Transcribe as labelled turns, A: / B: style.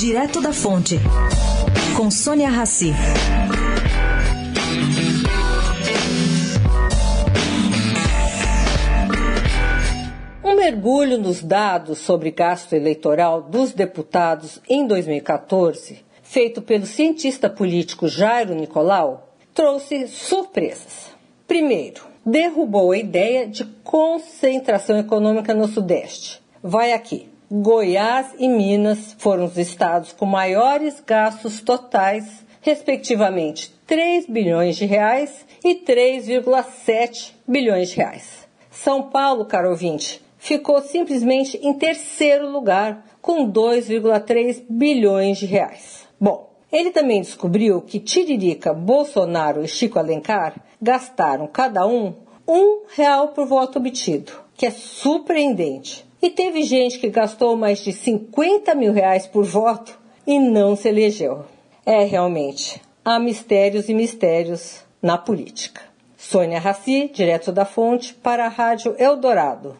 A: Direto da Fonte, com Sônia Rassi.
B: Um mergulho nos dados sobre gasto eleitoral dos deputados em 2014, feito pelo cientista político Jairo Nicolau, trouxe surpresas. Primeiro, derrubou a ideia de concentração econômica no Sudeste. Vai aqui. Goiás e Minas foram os estados com maiores gastos totais, respectivamente 3 bilhões de reais e 3,7 bilhões de reais. São Paulo, caro ouvinte, ficou simplesmente em terceiro lugar, com 2,3 bilhões de reais. Bom, ele também descobriu que Tiririca, Bolsonaro e Chico Alencar gastaram cada um um real por voto obtido, que é surpreendente. E teve gente que gastou mais de 50 mil reais por voto e não se elegeu. É realmente, há mistérios e mistérios na política. Sônia Raci, direto da fonte, para a Rádio Eldorado.